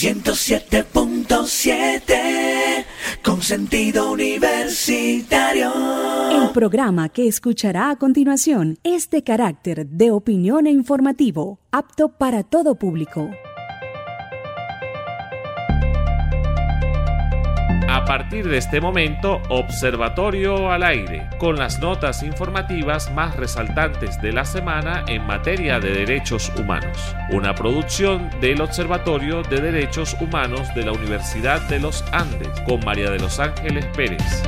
107.7 con sentido universitario. El programa que escuchará a continuación es de carácter de opinión e informativo, apto para todo público. Partir de este momento, Observatorio al aire, con las notas informativas más resaltantes de la semana en materia de derechos humanos. Una producción del Observatorio de Derechos Humanos de la Universidad de los Andes, con María de los Ángeles Pérez.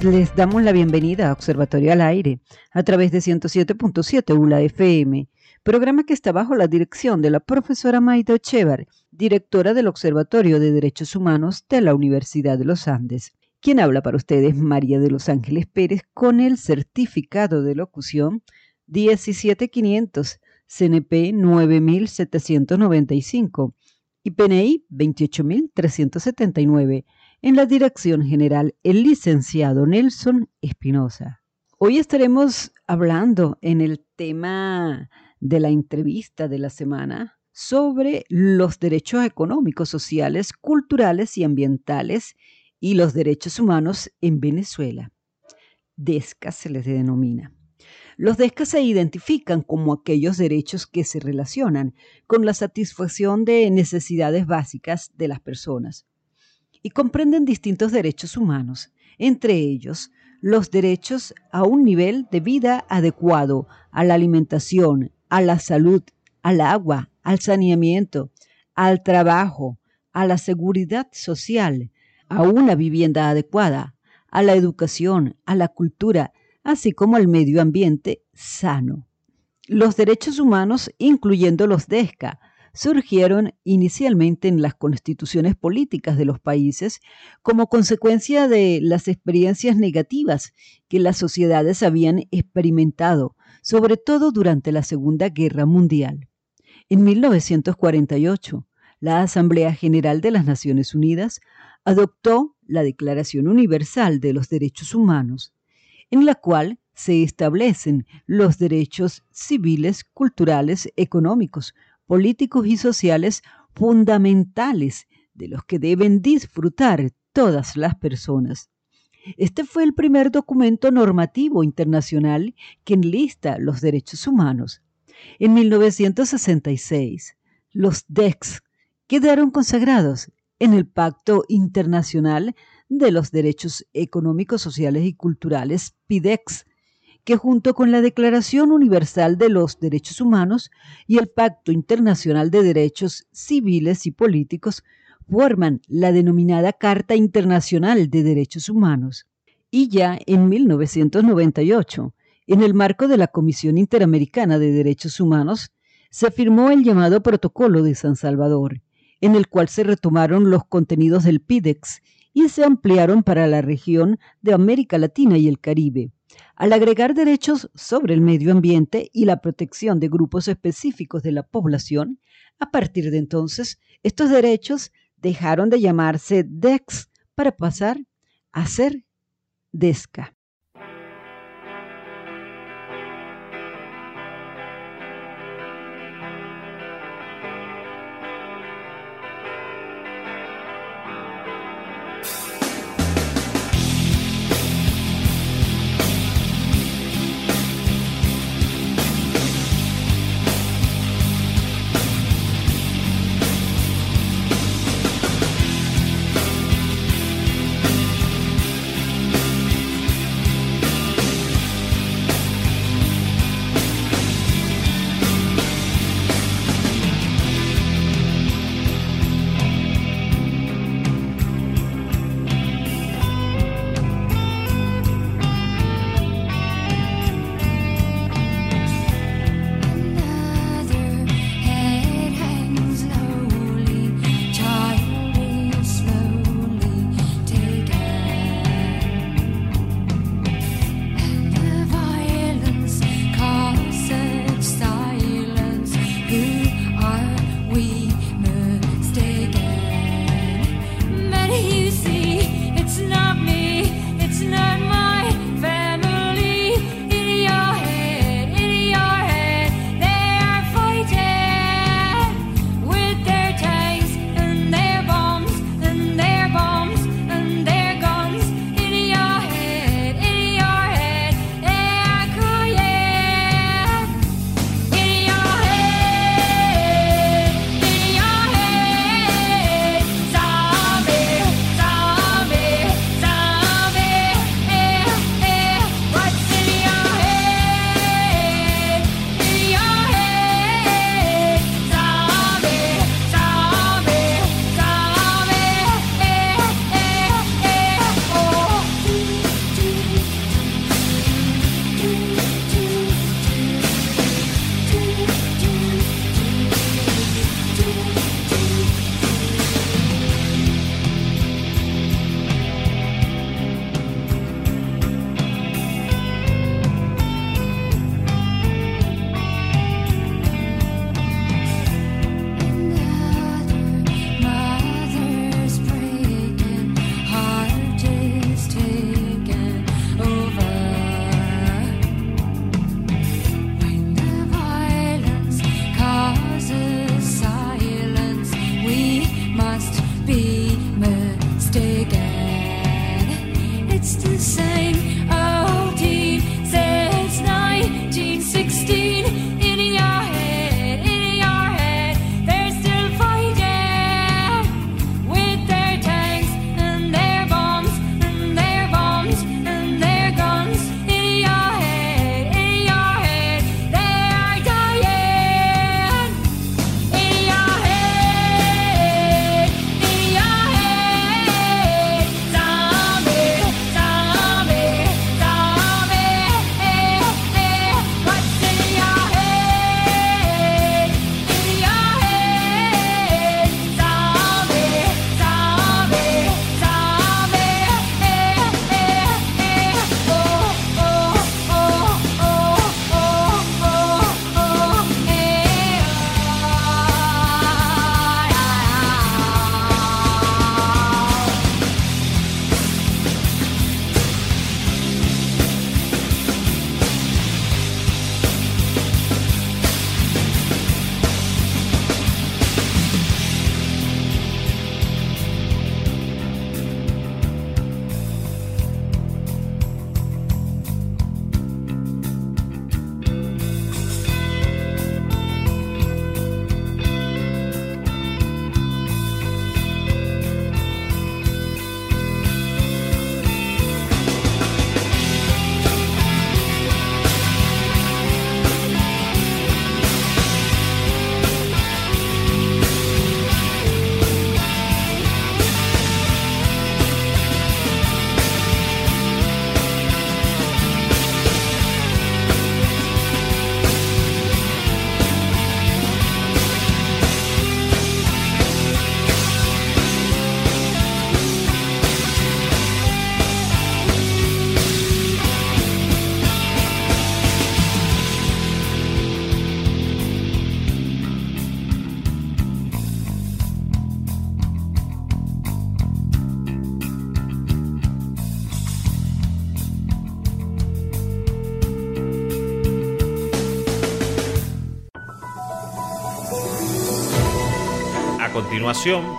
Les damos la bienvenida a Observatorio al aire, a través de 107.7 ULA FM programa que está bajo la dirección de la profesora Maida Echevar, directora del Observatorio de Derechos Humanos de la Universidad de los Andes. Quien habla para ustedes, María de los Ángeles Pérez, con el certificado de locución 17500, CNP 9795 y PNI 28379, en la dirección general el licenciado Nelson Espinosa. Hoy estaremos hablando en el tema de la entrevista de la semana sobre los derechos económicos, sociales, culturales y ambientales y los derechos humanos en Venezuela. DESCA se les denomina. Los DESCA se identifican como aquellos derechos que se relacionan con la satisfacción de necesidades básicas de las personas y comprenden distintos derechos humanos, entre ellos los derechos a un nivel de vida adecuado, a la alimentación, a la salud, al agua, al saneamiento, al trabajo, a la seguridad social, a una vivienda adecuada, a la educación, a la cultura, así como al medio ambiente sano. Los derechos humanos, incluyendo los DESCA, surgieron inicialmente en las constituciones políticas de los países como consecuencia de las experiencias negativas que las sociedades habían experimentado sobre todo durante la Segunda Guerra Mundial. En 1948, la Asamblea General de las Naciones Unidas adoptó la Declaración Universal de los Derechos Humanos, en la cual se establecen los derechos civiles, culturales, económicos, políticos y sociales fundamentales de los que deben disfrutar todas las personas. Este fue el primer documento normativo internacional que enlista los derechos humanos. En 1966, los DEX quedaron consagrados en el Pacto Internacional de los Derechos Económicos, Sociales y Culturales, PIDEX, que junto con la Declaración Universal de los Derechos Humanos y el Pacto Internacional de Derechos Civiles y Políticos forman la denominada Carta Internacional de Derechos Humanos. Y ya en 1998, en el marco de la Comisión Interamericana de Derechos Humanos, se firmó el llamado Protocolo de San Salvador, en el cual se retomaron los contenidos del PIDEX y se ampliaron para la región de América Latina y el Caribe, al agregar derechos sobre el medio ambiente y la protección de grupos específicos de la población. A partir de entonces, estos derechos dejaron de llamarse DEX para pasar a ser DESCA.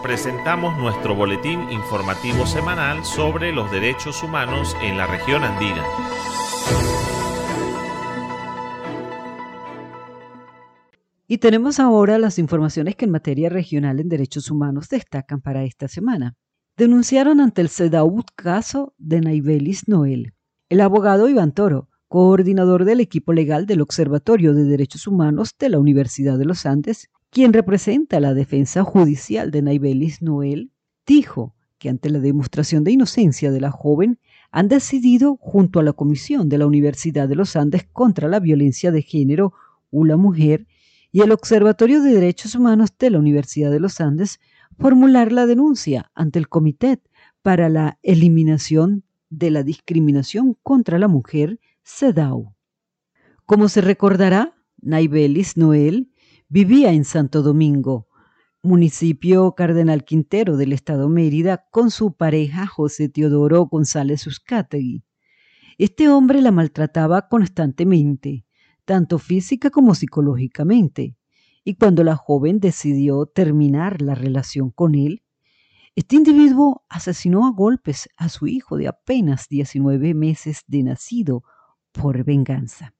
Presentamos nuestro boletín informativo semanal sobre los derechos humanos en la región andina. Y tenemos ahora las informaciones que en materia regional en derechos humanos destacan para esta semana. Denunciaron ante el CEDAUD caso de Naibelis Noel. El abogado Iván Toro, coordinador del equipo legal del Observatorio de Derechos Humanos de la Universidad de los Andes, quien representa la defensa judicial de Naibelis Noel, dijo que ante la demostración de inocencia de la joven, han decidido, junto a la Comisión de la Universidad de los Andes contra la Violencia de Género, ULA Mujer, y el Observatorio de Derechos Humanos de la Universidad de los Andes formular la denuncia ante el Comité para la Eliminación de la Discriminación contra la Mujer, CEDAW. Como se recordará, Naibelis Noel vivía en Santo Domingo, municipio Cardenal Quintero del estado Mérida, con su pareja José Teodoro González Uzcategui. Este hombre la maltrataba constantemente tanto física como psicológicamente. Y cuando la joven decidió terminar la relación con él, este individuo asesinó a golpes a su hijo de apenas 19 meses de nacido por venganza.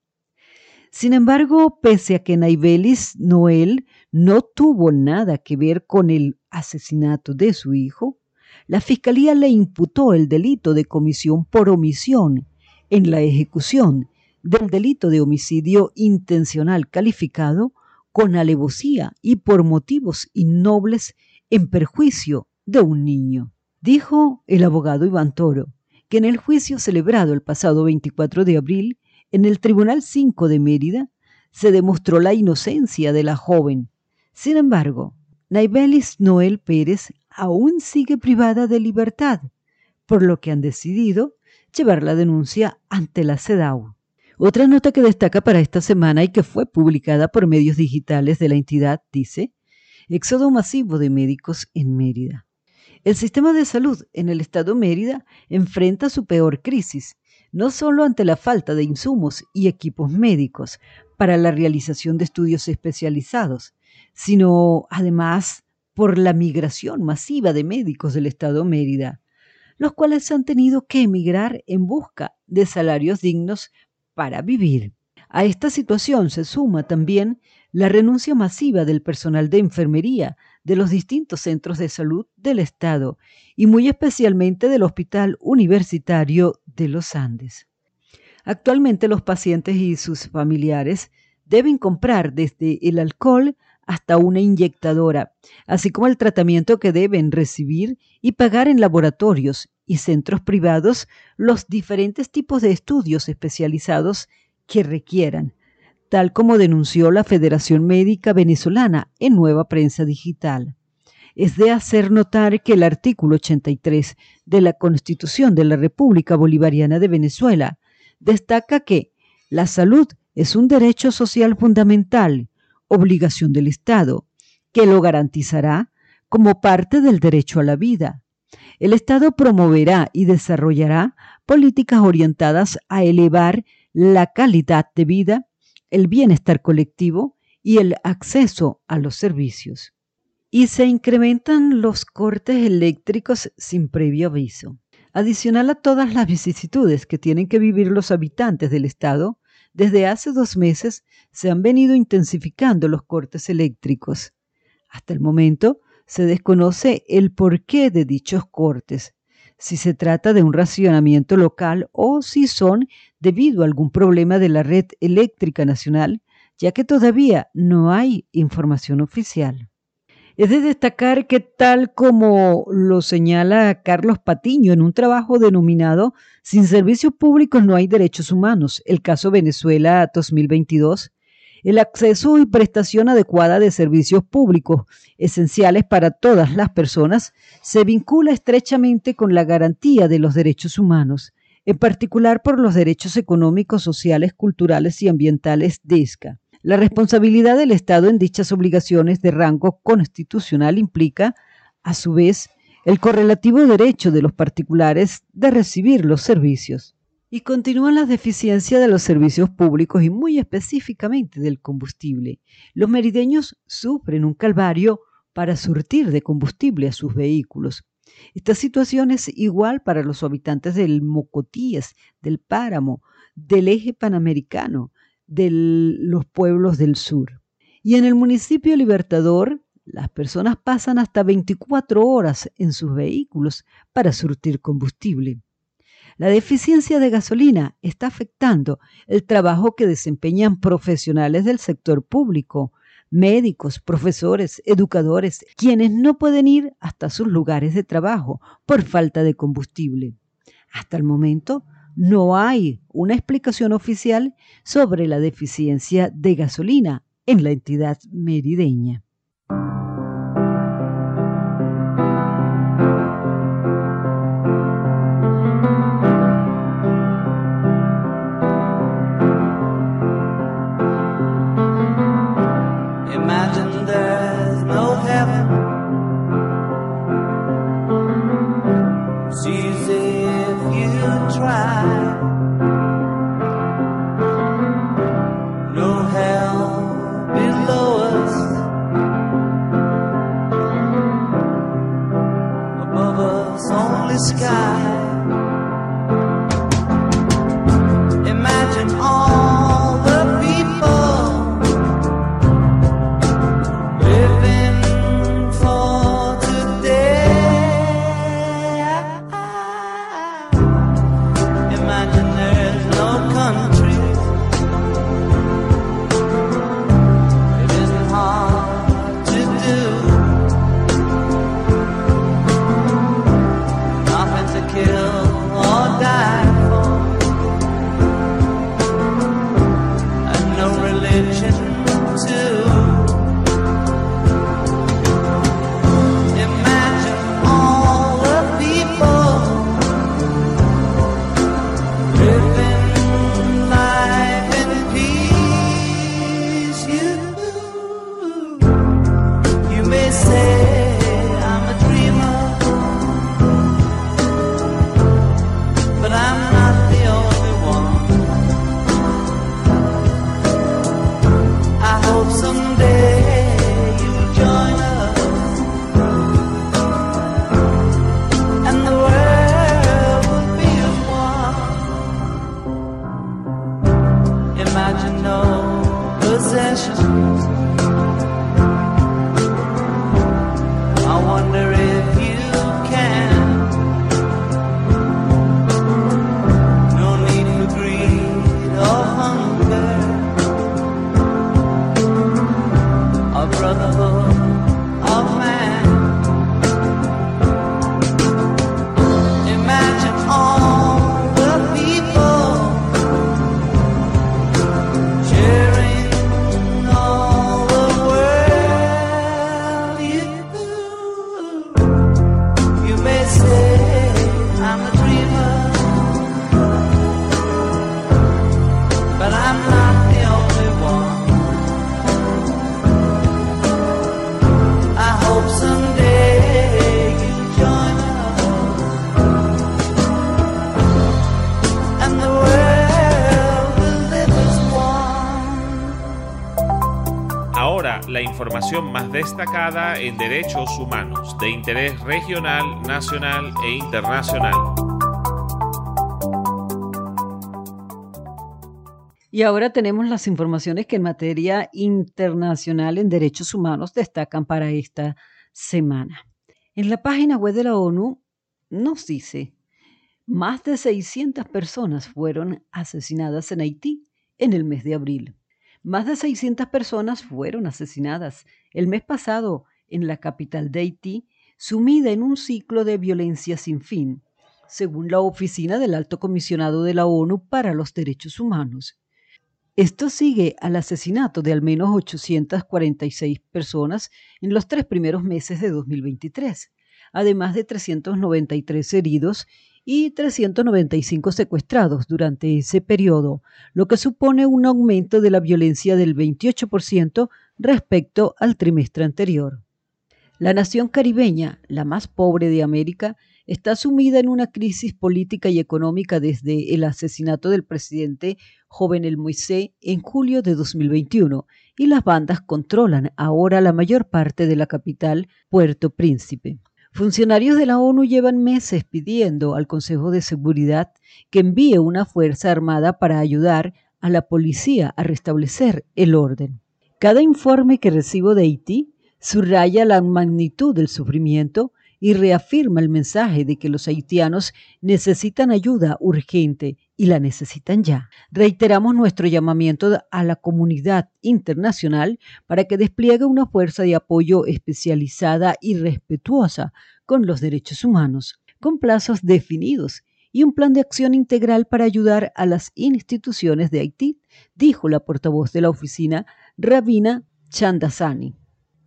Sin embargo, pese a que Naibelis Noel no tuvo nada que ver con el asesinato de su hijo, la fiscalía le imputó el delito de comisión por omisión en la ejecución del delito de homicidio intencional calificado con alevosía y por motivos innobles en perjuicio de un niño. Dijo el abogado Iván Toro que en el juicio celebrado el pasado 24 de abril en el Tribunal 5 de Mérida se demostró la inocencia de la joven. Sin embargo, Naibelis Noel Pérez aún sigue privada de libertad, por lo que han decidido llevar la denuncia ante la CEDAW. Otra nota que destaca para esta semana y que fue publicada por medios digitales de la entidad dice, éxodo masivo de médicos en Mérida. El sistema de salud en el estado Mérida enfrenta su peor crisis, no solo ante la falta de insumos y equipos médicos para la realización de estudios especializados, sino además por la migración masiva de médicos del estado Mérida, los cuales han tenido que emigrar en busca de salarios dignos para vivir. A esta situación se suma también la renuncia masiva del personal de enfermería de los distintos centros de salud del Estado y muy especialmente del Hospital Universitario de los Andes. Actualmente los pacientes y sus familiares deben comprar desde el alcohol hasta una inyectadora, así como el tratamiento que deben recibir y pagar en laboratorios y centros privados los diferentes tipos de estudios especializados que requieran, tal como denunció la Federación Médica Venezolana en Nueva Prensa Digital. Es de hacer notar que el artículo 83 de la Constitución de la República Bolivariana de Venezuela destaca que la salud es un derecho social fundamental, obligación del Estado, que lo garantizará como parte del derecho a la vida, el Estado promoverá y desarrollará políticas orientadas a elevar la calidad de vida, el bienestar colectivo y el acceso a los servicios. Y se incrementan los cortes eléctricos sin previo aviso. Adicional a todas las vicisitudes que tienen que vivir los habitantes del Estado, desde hace dos meses se han venido intensificando los cortes eléctricos. Hasta el momento, se desconoce el porqué de dichos cortes, si se trata de un racionamiento local o si son debido a algún problema de la red eléctrica nacional, ya que todavía no hay información oficial. Es de destacar que tal como lo señala Carlos Patiño en un trabajo denominado Sin servicios públicos no hay derechos humanos, el caso Venezuela 2022, el acceso y prestación adecuada de servicios públicos esenciales para todas las personas se vincula estrechamente con la garantía de los derechos humanos, en particular por los derechos económicos, sociales, culturales y ambientales de ESCA. La responsabilidad del Estado en dichas obligaciones de rango constitucional implica, a su vez, el correlativo derecho de los particulares de recibir los servicios. Y continúan las deficiencias de los servicios públicos y muy específicamente del combustible. Los merideños sufren un calvario para surtir de combustible a sus vehículos. Esta situación es igual para los habitantes del Mocotíes, del Páramo, del eje panamericano, de los pueblos del sur. Y en el municipio Libertador, las personas pasan hasta 24 horas en sus vehículos para surtir combustible. La deficiencia de gasolina está afectando el trabajo que desempeñan profesionales del sector público, médicos, profesores, educadores, quienes no pueden ir hasta sus lugares de trabajo por falta de combustible. Hasta el momento, no hay una explicación oficial sobre la deficiencia de gasolina en la entidad merideña. Información destacada en derechos humanos de interés regional, nacional e internacional. Y ahora tenemos las informaciones que en materia internacional en derechos humanos destacan para esta semana. En la página web de la ONU nos dice, más de 600 personas fueron asesinadas en Haití en el mes de abril. Más de 600 personas fueron asesinadas el mes pasado en la capital de Haití, sumida en un ciclo de violencia sin fin, según la Oficina del Alto Comisionado de la ONU para los Derechos Humanos. Esto sigue al asesinato de al menos 846 personas en los tres primeros meses de 2023, además de 393 heridos y 395 secuestrados durante ese periodo, lo que supone un aumento de la violencia del 28% respecto al trimestre anterior. La nación caribeña, la más pobre de América, está sumida en una crisis política y económica desde el asesinato del presidente Joven El Moisés en julio de 2021 y las bandas controlan ahora la mayor parte de la capital, Puerto Príncipe. Funcionarios de la ONU llevan meses pidiendo al Consejo de Seguridad que envíe una fuerza armada para ayudar a la policía a restablecer el orden. Cada informe que recibo de Haití subraya la magnitud del sufrimiento y reafirma el mensaje de que los haitianos necesitan ayuda urgente y la necesitan ya. Reiteramos nuestro llamamiento a la comunidad internacional para que despliegue una fuerza de apoyo especializada y respetuosa con los derechos humanos, con plazos definidos y un plan de acción integral para ayudar a las instituciones de Haití, dijo la portavoz de la oficina, Rabina Chandasani.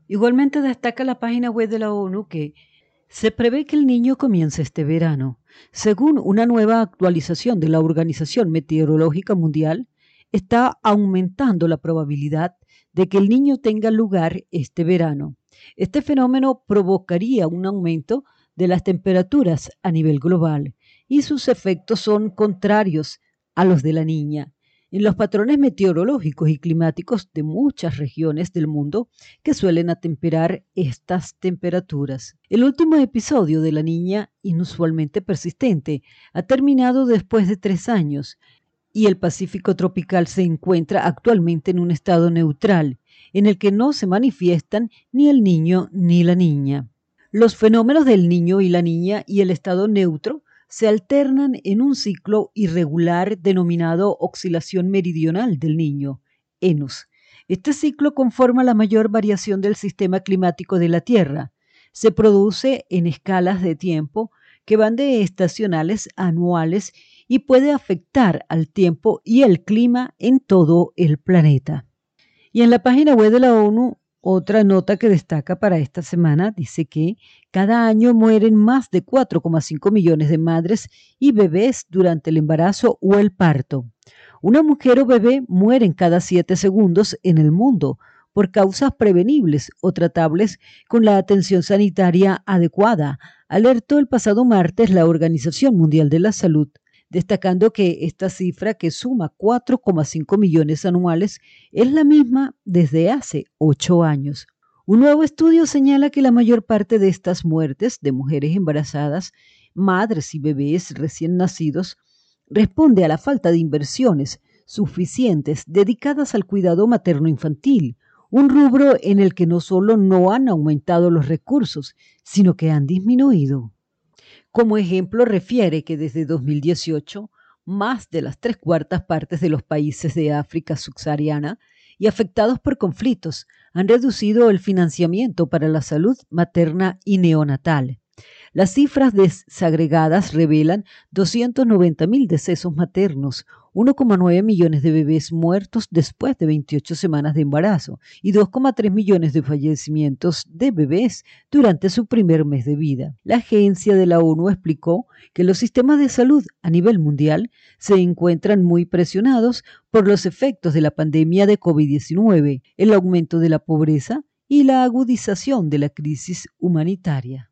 Igualmente destaca la página web de la ONU que se prevé que el niño comience este verano. Según una nueva actualización de la Organización Meteorológica Mundial, está aumentando la probabilidad de que el niño tenga lugar este verano. Este fenómeno provocaría un aumento de las temperaturas a nivel global y sus efectos son contrarios a los de la niña en los patrones meteorológicos y climáticos de muchas regiones del mundo que suelen atemperar estas temperaturas. El último episodio de la niña, inusualmente persistente, ha terminado después de tres años y el Pacífico tropical se encuentra actualmente en un estado neutral, en el que no se manifiestan ni el niño ni la niña. Los fenómenos del niño y la niña y el estado neutro se alternan en un ciclo irregular denominado oscilación meridional del niño, ENUS. Este ciclo conforma la mayor variación del sistema climático de la Tierra. Se produce en escalas de tiempo que van de estacionales a anuales y puede afectar al tiempo y el clima en todo el planeta. Y en la página web de la ONU otra nota que destaca para esta semana dice que cada año mueren más de 4,5 millones de madres y bebés durante el embarazo o el parto. Una mujer o bebé muere en cada 7 segundos en el mundo por causas prevenibles o tratables con la atención sanitaria adecuada, alertó el pasado martes la Organización Mundial de la Salud destacando que esta cifra, que suma 4,5 millones anuales, es la misma desde hace ocho años. Un nuevo estudio señala que la mayor parte de estas muertes de mujeres embarazadas, madres y bebés recién nacidos, responde a la falta de inversiones suficientes dedicadas al cuidado materno-infantil, un rubro en el que no solo no han aumentado los recursos, sino que han disminuido. Como ejemplo, refiere que desde 2018, más de las tres cuartas partes de los países de África subsahariana y afectados por conflictos han reducido el financiamiento para la salud materna y neonatal. Las cifras desagregadas revelan 290.000 decesos maternos, 1,9 millones de bebés muertos después de 28 semanas de embarazo y 2,3 millones de fallecimientos de bebés durante su primer mes de vida. La agencia de la ONU explicó que los sistemas de salud a nivel mundial se encuentran muy presionados por los efectos de la pandemia de COVID-19, el aumento de la pobreza y la agudización de la crisis humanitaria.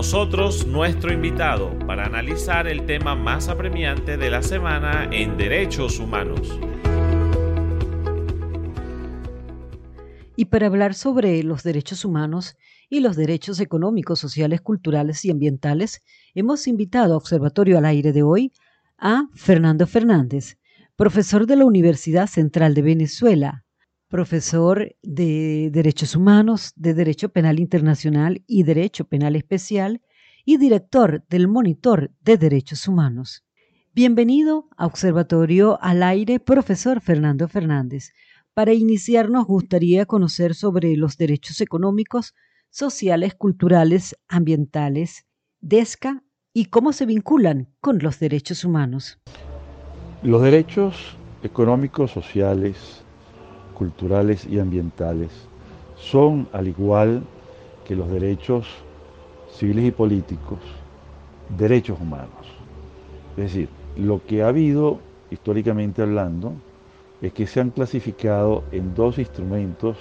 Nosotros nuestro invitado para analizar el tema más apremiante de la semana en derechos humanos. Y para hablar sobre los derechos humanos y los derechos económicos, sociales, culturales y ambientales, hemos invitado a Observatorio al Aire de hoy a Fernando Fernández, profesor de la Universidad Central de Venezuela, profesor de Derechos Humanos, de Derecho Penal Internacional y Derecho Penal Especial y director del Monitor de Derechos Humanos. Bienvenido a Observatorio al Aire, profesor Fernando Fernández. Para iniciar nos gustaría conocer sobre los derechos económicos, sociales, culturales, ambientales, DESCA y cómo se vinculan con los derechos humanos. Los derechos económicos, sociales, culturales y ambientales son, al igual que los derechos civiles y políticos, derechos humanos. Es decir, lo que ha habido, históricamente hablando, es que se han clasificado en dos instrumentos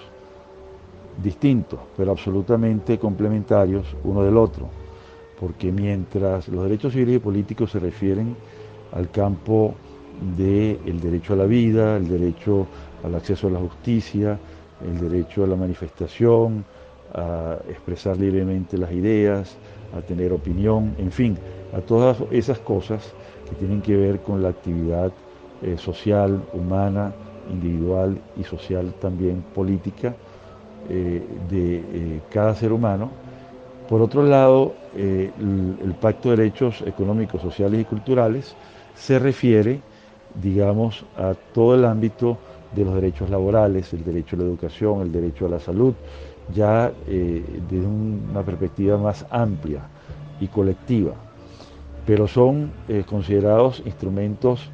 distintos, pero absolutamente complementarios uno del otro, porque mientras los derechos civiles y políticos se refieren al campo del derecho a la vida, el derecho al acceso a la justicia, el derecho a la manifestación, a expresar libremente las ideas, a tener opinión, en fin, a todas esas cosas que tienen que ver con la actividad eh, social, humana, individual y social también política eh, de eh, cada ser humano. Por otro lado, el, el Pacto de Derechos Económicos, Sociales y Culturales se refiere, digamos, a todo el ámbito de los derechos laborales, el derecho a la educación, el derecho a la salud, ya eh, desde una perspectiva más amplia y colectiva, pero son eh, considerados instrumentos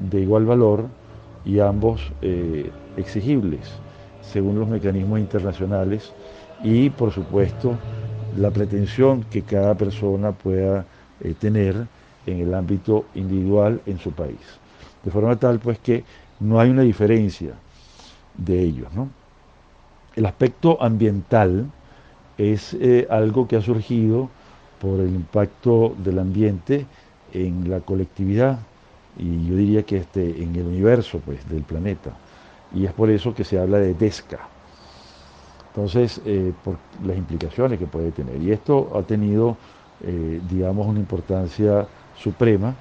de igual valor y ambos eh, exigibles según los mecanismos internacionales y por supuesto la pretensión que cada persona pueda tener en el ámbito individual en su país. De forma tal pues que no hay una diferencia de ellos. El aspecto ambiental es eh, algo que ha surgido por el impacto del ambiente en la colectividad y yo diría que este, en el universo pues, del planeta. Y es por eso que se habla de DESCA. Entonces, eh, por las implicaciones que puede tener. Y esto ha tenido, eh, digamos, una importancia suprema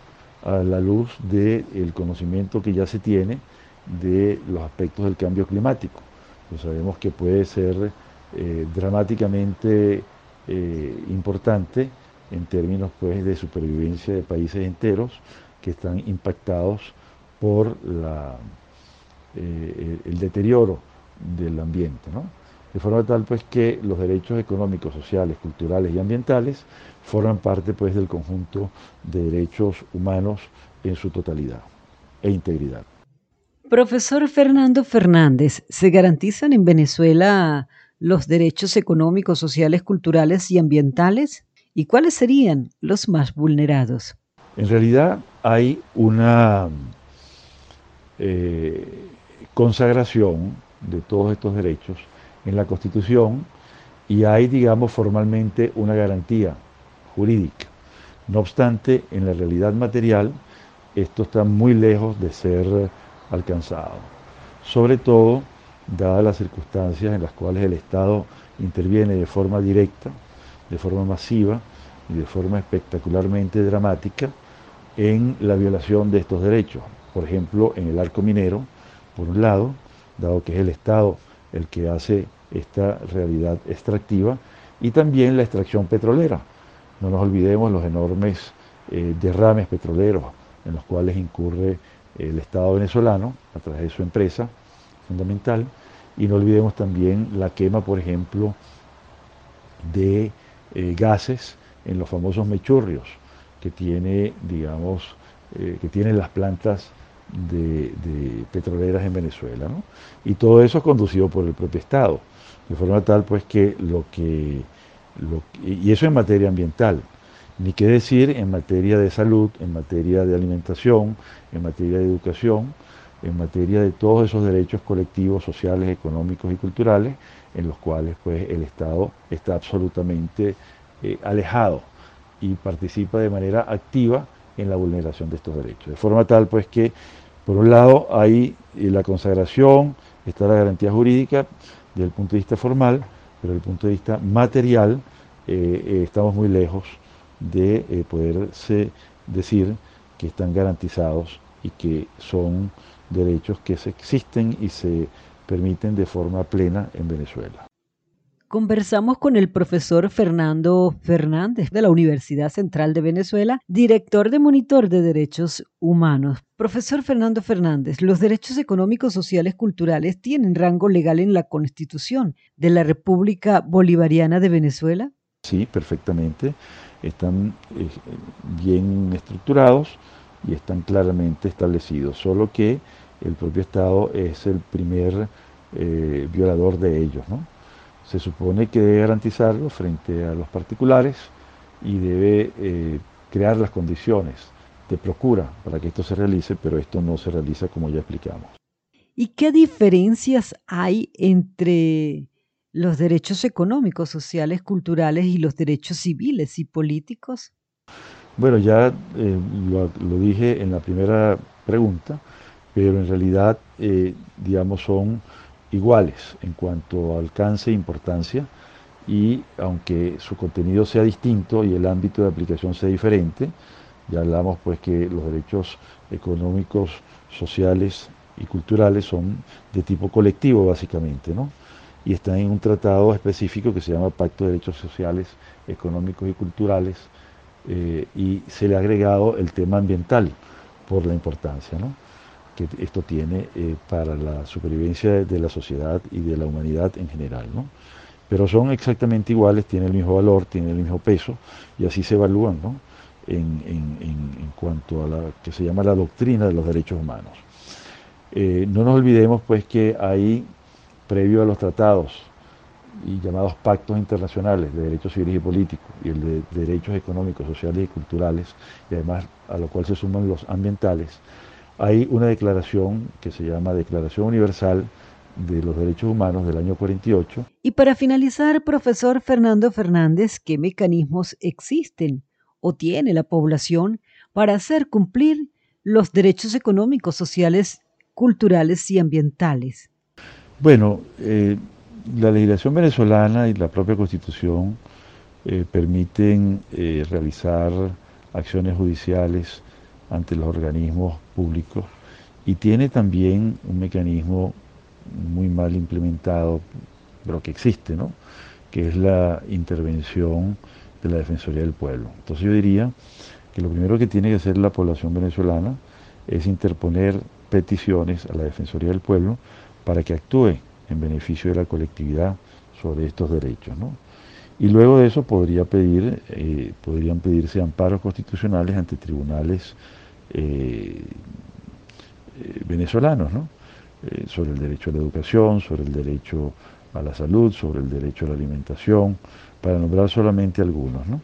a la luz del conocimiento que ya se tiene de los aspectos del cambio climático. Pues sabemos que puede ser eh, dramáticamente eh, importante en términos pues, de supervivencia de países enteros que están impactados por la, eh, el deterioro del ambiente. De forma tal pues, que los derechos económicos, sociales, culturales y ambientales forman parte pues, del conjunto de derechos humanos en su totalidad e integridad. Profesor Fernando Fernández, ¿se garantizan en Venezuela los derechos económicos, sociales, culturales y ambientales? ¿Y cuáles serían los más vulnerados? En realidad hay una eh, consagración de todos estos derechos en la Constitución y hay, digamos, formalmente una garantía jurídica. No obstante, en la realidad material, esto está muy lejos de ser alcanzado. Sobre todo, dadas las circunstancias en las cuales el Estado interviene de forma directa, de forma masiva y de forma espectacularmente dramática en la violación de estos derechos. Por ejemplo, en el arco minero, por un lado, dado que es el Estado el que hace esta realidad extractiva, y también la extracción petrolera. No nos olvidemos los enormes eh, derrames petroleros en los cuales incurre el Estado venezolano a través de su empresa fundamental y no olvidemos también la quema, por ejemplo, de eh, gases en los famosos mechurrios que tiene, digamos, eh, que tienen las plantas de, petroleras en Venezuela. Y todo eso es conducido por el propio Estado, de forma tal pues que lo que, lo, y eso en materia ambiental, ni qué decir en materia de salud, en materia de alimentación, en materia de educación, en materia de todos esos derechos colectivos, sociales, económicos y culturales, en los cuales pues, el Estado está absolutamente eh, alejado y participa de manera activa en la vulneración de estos derechos. De forma tal pues que, por un lado, hay eh, la consagración, está la garantía jurídica desde el punto de vista formal, pero desde el punto de vista material estamos muy lejos de poderse decir que están garantizados y que son derechos que se existen y se permiten de forma plena en Venezuela. Conversamos con el profesor Fernando Fernández de la Universidad Central de Venezuela, director de Monitor de Derechos Humanos. Profesor Fernando Fernández, ¿los derechos económicos, sociales, culturales tienen rango legal en la Constitución de la República Bolivariana de Venezuela? Sí, perfectamente. Están eh, bien estructurados y están claramente establecidos, solo que el propio Estado es el primer eh, violador de ellos. ¿no? Se supone que debe garantizarlo frente a los particulares y debe eh, crear las condiciones de procura para que esto se realice, pero esto no se realiza como ya explicamos. ¿Y qué diferencias hay entre los derechos económicos, sociales, culturales y los derechos civiles y políticos? Bueno, ya eh, lo, dije en la primera pregunta, pero en realidad, eh, digamos, son iguales en cuanto a alcance e importancia y aunque su contenido sea distinto y el ámbito de aplicación sea diferente, ya hablamos pues que los derechos económicos, sociales y culturales son de tipo colectivo básicamente, ¿no? Y están en un tratado específico que se llama Pacto de Derechos Sociales, Económicos y Culturales, eh, y se le ha agregado el tema ambiental por la importancia que esto tiene eh, para la supervivencia de la sociedad y de la humanidad en general. Pero son exactamente iguales, tienen el mismo valor, tienen el mismo peso y así se evalúan en, en, cuanto a la que se llama la doctrina de los derechos humanos. Eh, no nos olvidemos pues que hay, previo a los tratados y llamados pactos internacionales de derechos civiles y políticos y el de derechos económicos, sociales y culturales, y además a lo cual se suman los ambientales, hay una declaración que se llama Declaración Universal de los Derechos Humanos del año 48. Y para finalizar, profesor Fernando Fernández, ¿qué mecanismos existen o tiene la población para hacer cumplir los derechos económicos, sociales, culturales y ambientales? Bueno, eh, la legislación venezolana y la propia constitución eh, permiten eh, realizar acciones judiciales ante los organismos públicos y tiene también un mecanismo muy mal implementado, pero que existe, ¿no? que es la intervención de la Defensoría del Pueblo. Entonces yo diría que lo primero que tiene que hacer la población venezolana es interponer peticiones a la Defensoría del Pueblo para que actúe en beneficio de la colectividad sobre estos derechos. ¿no? Y luego de eso podría pedir, eh, podrían pedirse amparos constitucionales ante tribunales eh, eh, venezolanos, ¿no? sobre el derecho a la educación, sobre el derecho a la salud, sobre el derecho a la alimentación, para nombrar solamente algunos. ¿no?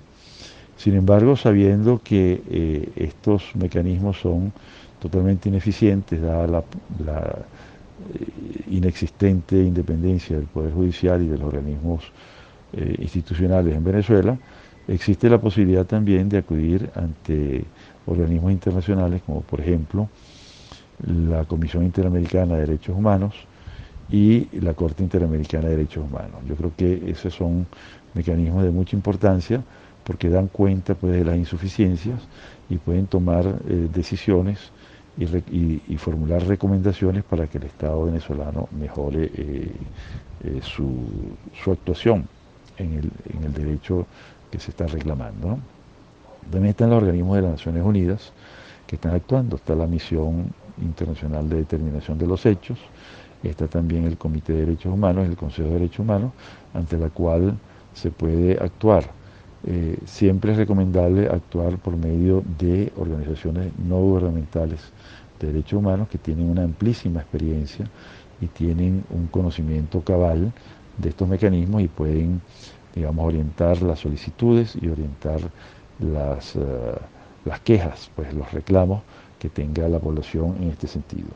Sin embargo, sabiendo que estos mecanismos son totalmente ineficientes, dada la eh, inexistente independencia del Poder Judicial y de los organismos eh, institucionales en Venezuela, existe la posibilidad también de acudir ante organismos internacionales como por ejemplo la Comisión Interamericana de Derechos Humanos y la Corte Interamericana de Derechos Humanos. Yo creo que esos son mecanismos de mucha importancia porque dan cuenta pues, de las insuficiencias y pueden tomar eh, decisiones y, formular recomendaciones para que el Estado venezolano mejore eh, eh, su, actuación en el, derecho que se está reclamando. También están los organismos de las Naciones Unidas que están actuando. Está la Misión Internacional de Determinación de los Hechos, está también el Comité de Derechos Humanos, el Consejo de Derechos Humanos, ante la cual se puede actuar. Eh, siempre es recomendable actuar por medio de organizaciones no gubernamentales de derechos humanos que tienen una amplísima experiencia y tienen un conocimiento cabal de estos mecanismos y pueden, digamos, orientar las solicitudes y orientar las, eh, las quejas, pues los reclamos que tenga la población en este sentido.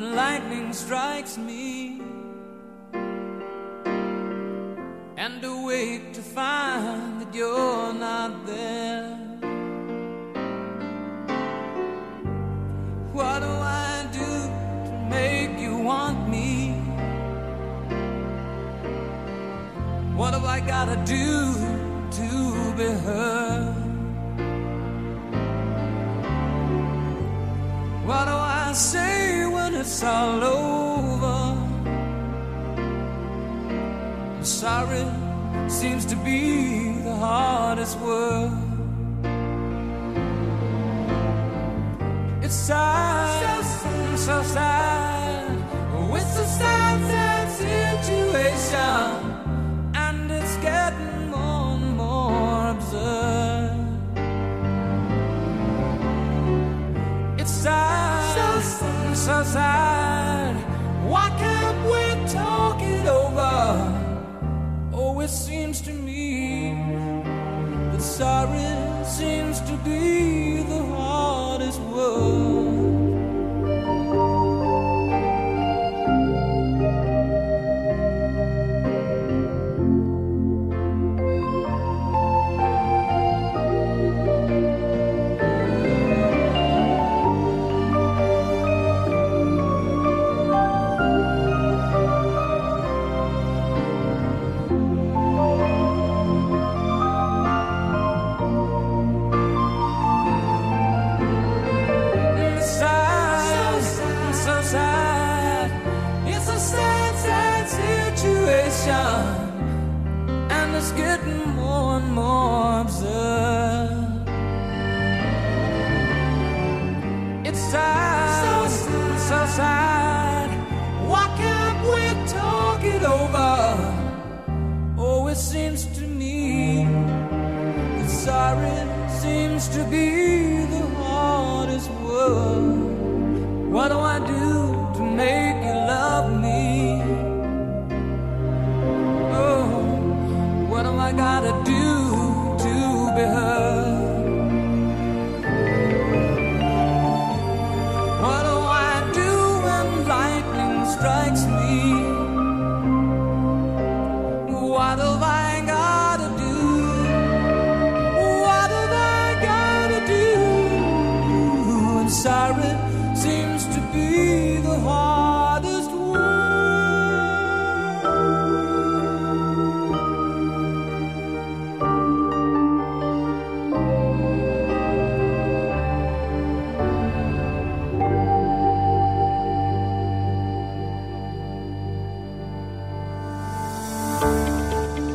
When lightning strikes me? And awake to find that you're not there. What do I do to make you want me? What have I gotta do to be heard? What do I say it's all over? Sorry seems to be the hardest word. It's sad, so, so sad. It's sad, sad situation, so. Why can't we talk it over? Oh, it seems to me that sorry seems to be the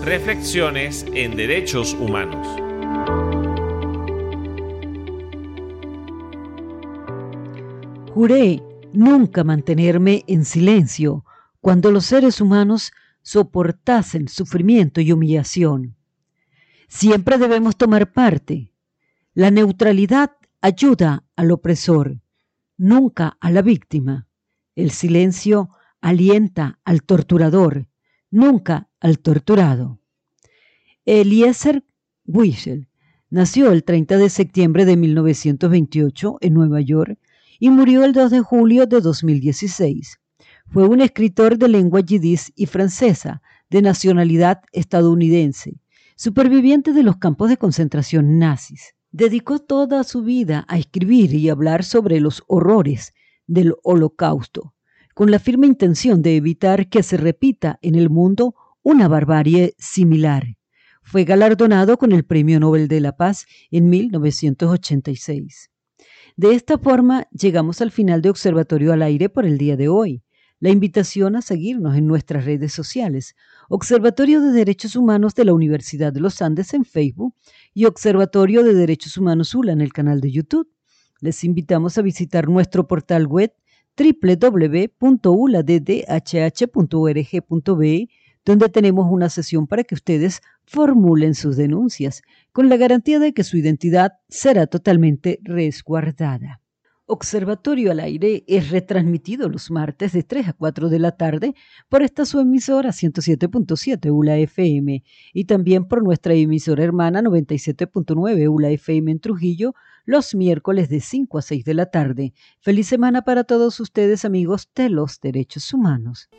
Reflexiones en Derechos Humanos. Juré nunca mantenerme en silencio cuando los seres humanos soportasen sufrimiento y humillación. Siempre debemos tomar parte. La neutralidad ayuda al opresor, nunca a la víctima. El silencio alienta al torturador, nunca al torturado. Eliezer Wiesel nació el 30 de septiembre de 1928 en Nueva York y murió el 2 de julio de 2016. Fue un escritor de lengua yidis y francesa, de nacionalidad estadounidense, superviviente de los campos de concentración nazis. Dedicó toda su vida a escribir y hablar sobre los horrores del holocausto, con la firme intención de evitar que se repita en el mundo una barbarie similar. Fue galardonado con el Premio Nobel de la Paz en 1986. De esta forma, llegamos al final de Observatorio al Aire por el día de hoy. La invitación a seguirnos en nuestras redes sociales, Observatorio de Derechos Humanos de la Universidad de los Andes en Facebook y Observatorio de Derechos Humanos ULA en el canal de YouTube. Les invitamos a visitar nuestro portal web www.uladdhh.org.be, donde tenemos una sesión para que ustedes formulen sus denuncias, con la garantía de que su identidad será totalmente resguardada. Observatorio al Aire es retransmitido los martes de 3 a 4 de la tarde por esta su emisora 107.7 ULA FM y también por nuestra emisora hermana 97.9 ULA FM en Trujillo los miércoles de 5 a 6 de la tarde. Feliz semana para todos ustedes amigos de los derechos humanos.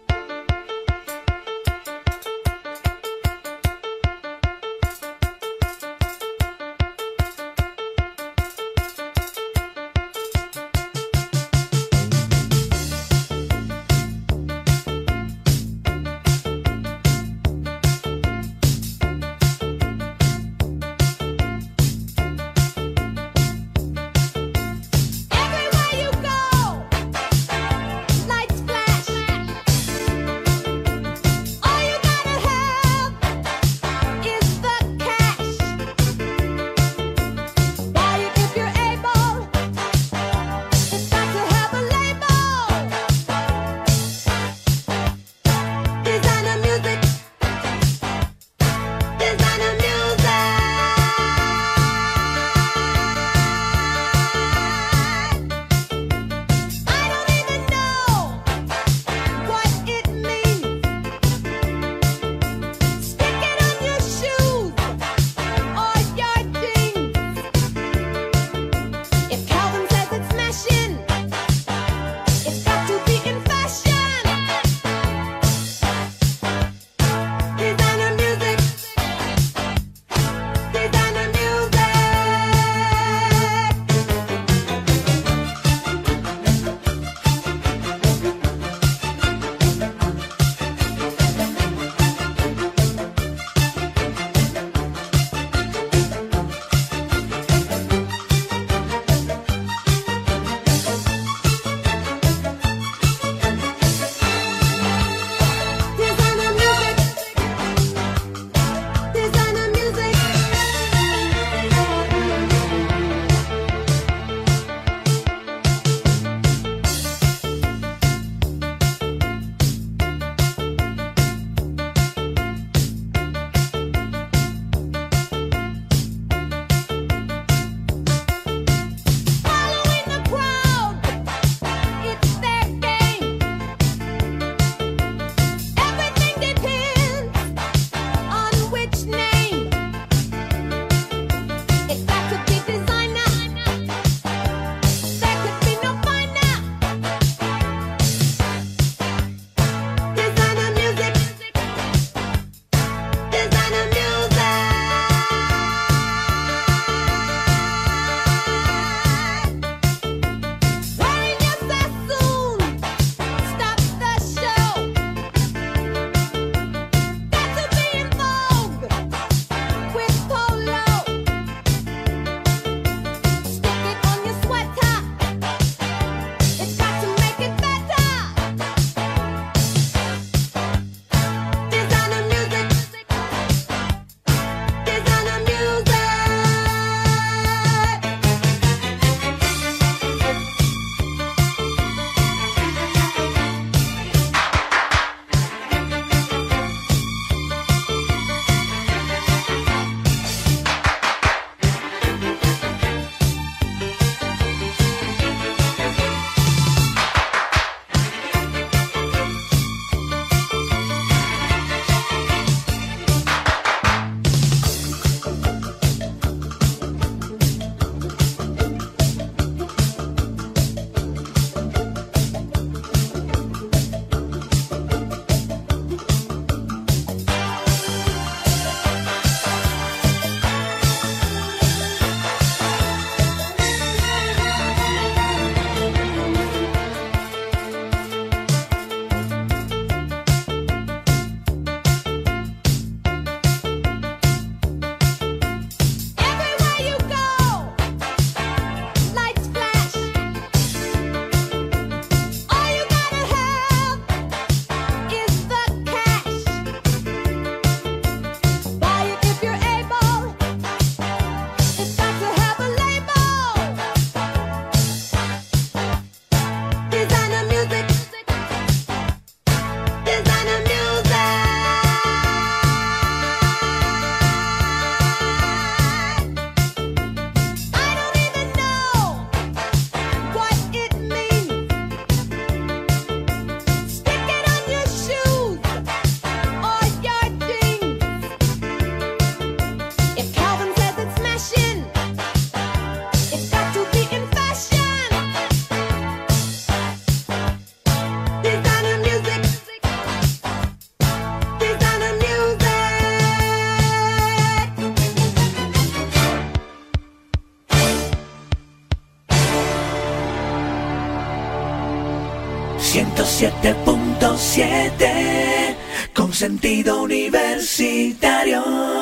107.7 con sentido universitario.